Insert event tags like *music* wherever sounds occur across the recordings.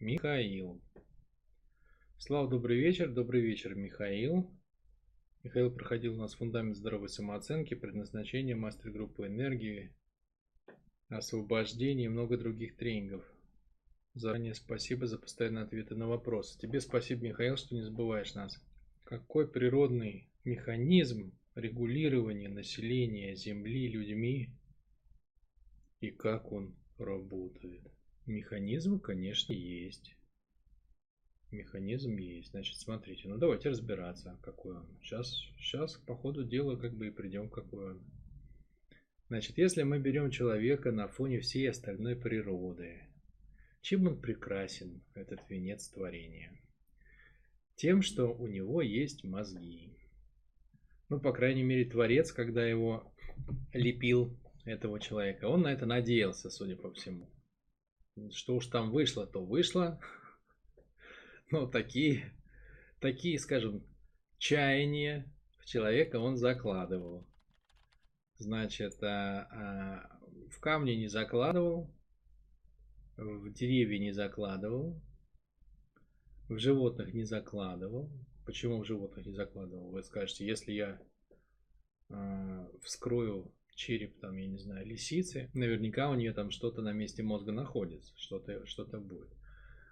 Михаил. Слава, добрый вечер. Добрый вечер, Михаил. Михаил проходил у нас фундамент здоровой самооценки, предназначение, мастер группы энергии, освобождение и много других тренингов. Заранее спасибо за постоянные ответы на вопросы. Тебе спасибо, Михаил, что не забываешь нас. Какой природный механизм регулирования населения Земли людьми и как он работает? Механизм, конечно, есть. Механизм есть. Значит, смотрите, ну давайте разбираться, какой он. Сейчас, сейчас по ходу дела как бы и придем, какой он. Значит, если мы берем человека на фоне всей остальной природы, чем он прекрасен, этот венец творения? Тем, что у него есть мозги. Ну, по крайней мере, Творец, когда его лепил, этого человека, он на это надеялся, судя по всему. Что уж там вышло, то вышло. *laughs* Но такие, такие, скажем, чаяния в человека он закладывал. Значит, а, а, в камни не закладывал, в деревья не закладывал, в животных не закладывал. Почему в животных не закладывал? Вы скажете, если я э, вскрою череп, там, я не знаю, лисицы, наверняка у нее там что-то на месте мозга находится, что-то что будет.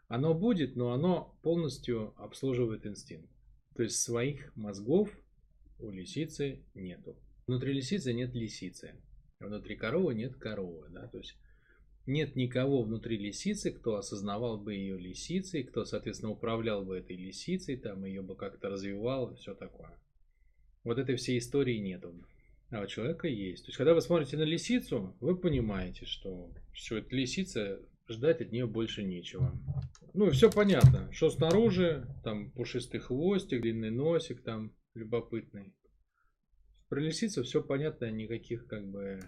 Оно будет, но оно полностью обслуживает инстинкт. То есть своих мозгов у лисицы нету. Внутри лисицы нет лисицы. Внутри коровы нет коровы. Да? То есть нет никого внутри лисицы, кто осознавал бы ее лисицей, кто, соответственно, управлял бы этой лисицей, там ее бы как-то развивал, все такое. Вот этой всей истории нету. А у человека есть. То есть, когда вы смотрите на лисицу, вы понимаете, что все, это лисица, ждать от нее больше нечего. Ну, все понятно, что снаружи, там пушистый хвостик, длинный носик, там любопытный. Про лисицу все понятно, никаких как бы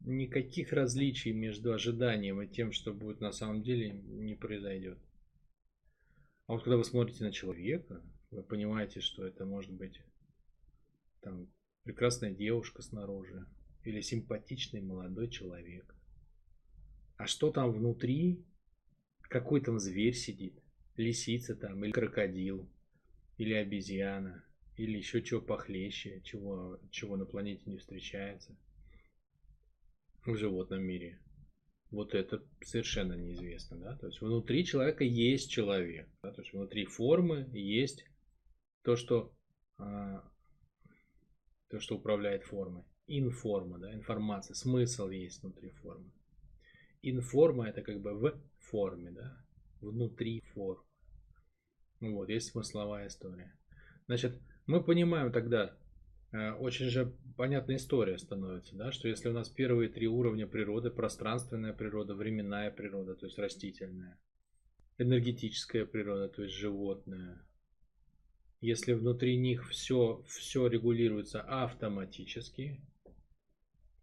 никаких различий между ожиданием и тем, что будет на самом деле, не произойдет. А вот когда вы смотрите на человека, вы понимаете, что это может быть там прекрасная девушка снаружи или симпатичный молодой человек. А что там внутри? Какой там зверь сидит? Лисица там, или крокодил, или обезьяна, или еще чего похлеще, чего, чего на планете не встречается в животном мире. Вот это совершенно неизвестно, да, то есть внутри человека есть человек, да? то есть внутри формы есть то, что а, то, что управляет формой. Информа, да, информация, смысл есть внутри формы. Информа это как бы в форме, да, внутри формы. Вот, есть смысловая история. Значит, мы понимаем тогда, Э, очень же понятная история становится, да, что если у нас первые три уровня природы, пространственная природа, временная природа, то есть растительная, энергетическая природа, то есть животная, если внутри них все, все регулируется автоматически,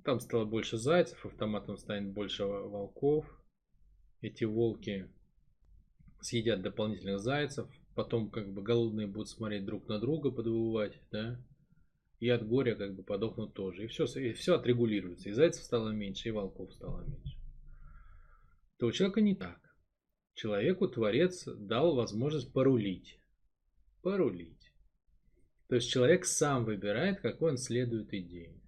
там стало больше зайцев, автоматом станет больше волков, эти волки съедят дополнительных зайцев, потом как бы голодные будут смотреть друг на друга, подвывать, да, и от горя как бы подохнут тоже. И все, и все отрегулируется. И зайцев стало меньше, и волков стало меньше. То у человека не так. Человеку Творец дал возможность порулить. Порулить. То есть человек сам выбирает, какой он следует идее.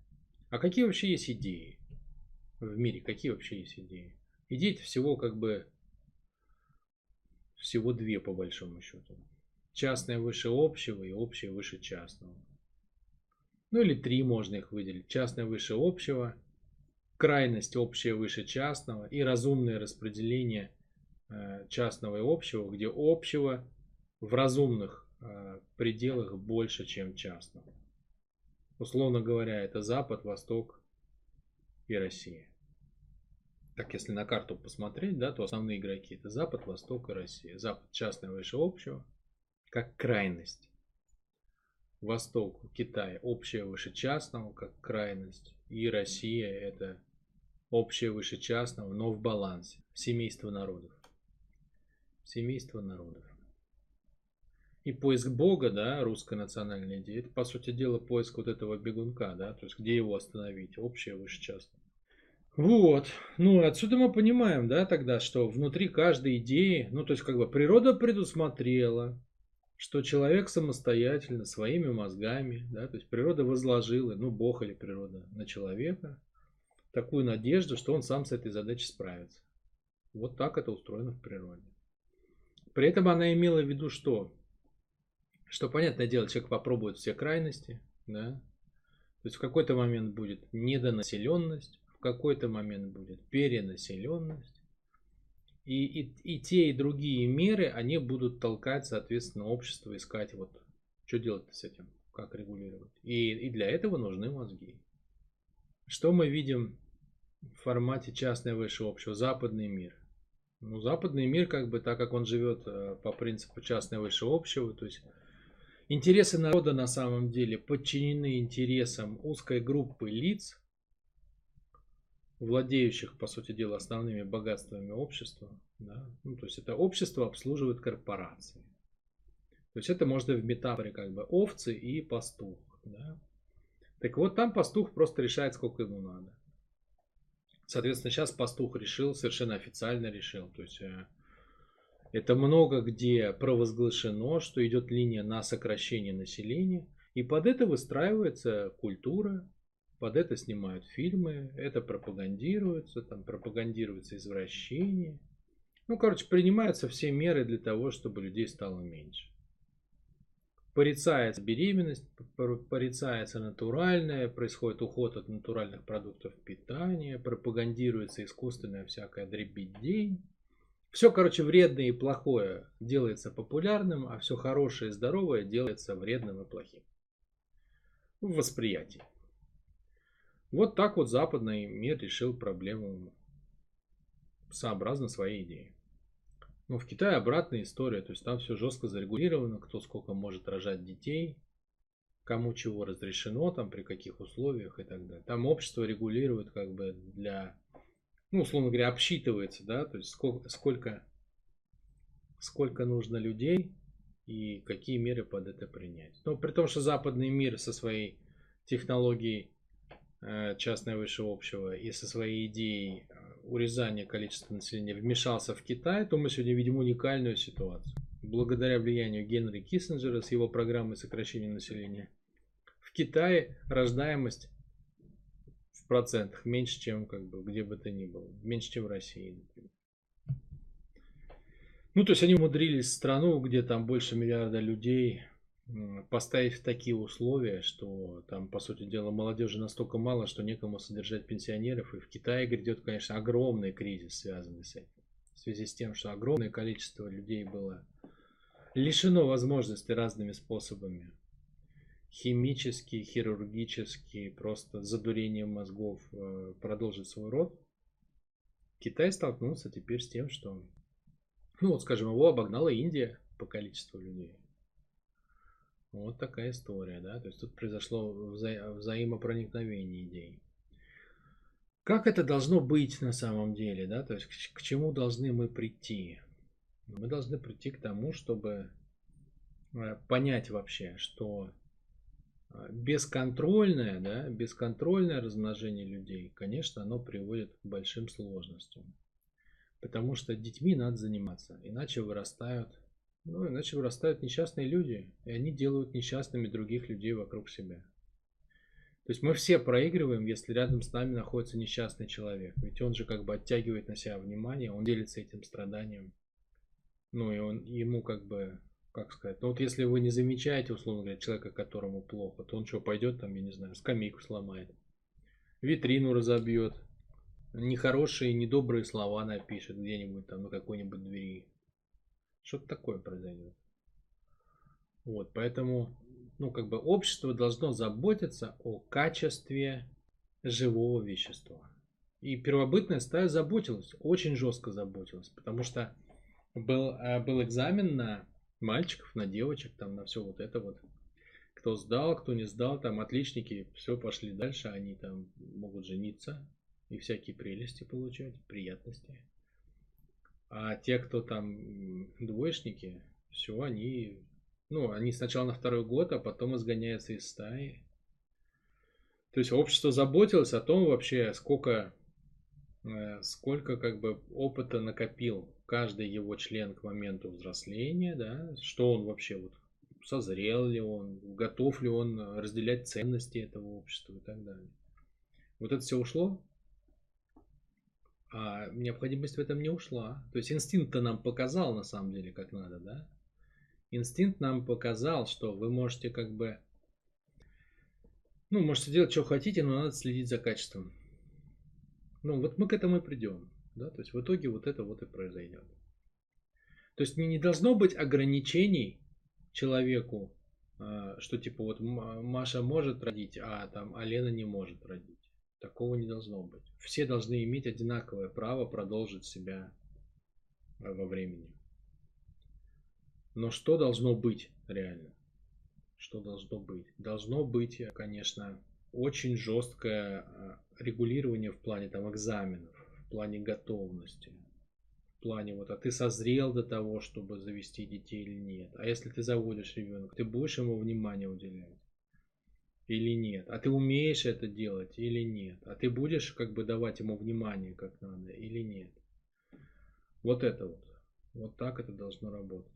А какие вообще есть идеи в мире? Какие вообще есть идеи? идеи всего как бы всего две по большому счету. Частное выше общего и общее выше частного. Ну или три можно их выделить. Частное выше общего, крайность общее выше частного и разумное распределение э, частного и общего, где общего в разумных пределах больше, чем частного. Условно говоря, это Запад, Восток и Россия. Так, если на карту посмотреть, да, то основные игроки это Запад, Восток и Россия. Запад частное выше общего, как крайность. Восток, Китай общее выше частного, как крайность, и Россия это общее выше частного, но в балансе. Семейство народов. Семейство народов. И поиск Бога, да, русская национальная идея, это, по сути дела, поиск вот этого бегунка, да, то есть где его остановить, общее выше частного. Вот. Ну, отсюда мы понимаем, да, тогда, что внутри каждой идеи, ну, то есть, как бы природа предусмотрела, что человек самостоятельно, своими мозгами, да, то есть природа возложила, ну, Бог или природа на человека, такую надежду, что он сам с этой задачей справится. Вот так это устроено в природе. При этом она имела в виду что? Что, понятное дело, человек попробует все крайности, да, то есть в какой-то момент будет недонаселенность, в какой-то момент будет перенаселенность. И, и, и те, и другие меры, они будут толкать, соответственно, общество, искать вот, что делать с этим, как регулировать. И, и для этого нужны мозги. Что мы видим в формате частное высшее общего? Западный мир. Ну, западный мир, как бы, так как он живет э, по принципу частное высшее общего, то есть Интересы народа на самом деле подчинены интересам узкой группы лиц, владеющих, по сути дела, основными богатствами общества. Да? Ну, то есть это общество обслуживает корпорации. То есть это можно в метафоре как бы овцы и пастух. Да? Так вот, там пастух просто решает, сколько ему надо. Соответственно, сейчас пастух решил, совершенно официально решил. То есть э, это много где провозглашено, что идет линия на сокращение населения, и под это выстраивается культура, под это снимают фильмы, это пропагандируется, там пропагандируется извращение. Ну, короче, принимаются все меры для того, чтобы людей стало меньше. Порицается беременность, порицается натуральное, происходит уход от натуральных продуктов питания, пропагандируется искусственная всякая дребедень. Все, короче, вредное и плохое делается популярным, а все хорошее и здоровое делается вредным и плохим. В восприятии. Вот так вот западный мир решил проблему сообразно своей идеи. Но в Китае обратная история, то есть там все жестко зарегулировано, кто сколько может рожать детей, кому чего разрешено, там при каких условиях и так далее. Там общество регулирует как бы для ну, условно говоря, обсчитывается, да, то есть сколько, сколько, сколько нужно людей и какие меры под это принять. Но при том, что западный мир со своей технологией э, частное высшее общего и со своей идеей э, урезания количества населения вмешался в Китай, то мы сегодня видим уникальную ситуацию. Благодаря влиянию Генри Киссинджера с его программой сокращения населения, в Китае рождаемость в процентах меньше, чем как бы где бы то ни было. Меньше, чем в России, например. Ну, то есть они умудрились страну, где там больше миллиарда людей, поставить в такие условия, что там, по сути дела, молодежи настолько мало, что некому содержать пенсионеров. И в Китае грядет, конечно, огромный кризис, связанный с этим. В связи с тем, что огромное количество людей было лишено возможности разными способами химический, хирургический, просто задурением мозгов э, продолжить свой род, Китай столкнулся теперь с тем, что, ну вот скажем, его обогнала Индия по количеству людей. Вот такая история, да, то есть тут произошло вза- взаимопроникновение идей. Как это должно быть на самом деле, да, то есть к, к чему должны мы прийти? Мы должны прийти к тому, чтобы э, понять вообще, что бесконтрольное, да, бесконтрольное размножение людей, конечно, оно приводит к большим сложностям. Потому что детьми надо заниматься, иначе вырастают, ну, иначе вырастают несчастные люди, и они делают несчастными других людей вокруг себя. То есть мы все проигрываем, если рядом с нами находится несчастный человек. Ведь он же как бы оттягивает на себя внимание, он делится этим страданием. Ну и он, ему как бы как сказать, ну вот если вы не замечаете, условно говоря, человека, которому плохо, то он что, пойдет там, я не знаю, скамейку сломает, витрину разобьет, нехорошие, недобрые слова напишет где-нибудь там на какой-нибудь двери. Что-то такое произойдет. Вот, поэтому, ну, как бы общество должно заботиться о качестве живого вещества. И первобытная стая заботилась, очень жестко заботилась, потому что был, э, был экзамен на мальчиков, на девочек, там, на все вот это вот. Кто сдал, кто не сдал, там отличники, все пошли дальше, они там могут жениться и всякие прелести получать, приятности. А те, кто там двоечники, все, они, ну, они сначала на второй год, а потом изгоняются из стаи. То есть общество заботилось о том вообще, сколько сколько как бы опыта накопил каждый его член к моменту взросления, да, что он вообще вот созрел ли он, готов ли он разделять ценности этого общества и так далее. Вот это все ушло, а необходимость в этом не ушла. То есть инстинкт-то нам показал на самом деле, как надо, да? Инстинкт нам показал, что вы можете как бы, ну, можете делать, что хотите, но надо следить за качеством. Ну, вот мы к этому и придем, да? То есть в итоге вот это вот и произойдет. То есть не, должно быть ограничений человеку, а, что типа вот Маша может родить, а там Алена не может родить. Такого не должно быть. Все должны иметь одинаковое право продолжить себя а, во времени. Но что должно быть реально? Что должно быть? Должно быть, конечно, очень жесткое а, регулирование в плане там экзаменов, в плане готовности, плане вот, а ты созрел до того, чтобы завести детей или нет? А если ты заводишь ребенка, ты будешь ему внимание уделять? Или нет? А ты умеешь это делать или нет? А ты будешь как бы давать ему внимание как надо или нет? Вот это вот. Вот так это должно работать.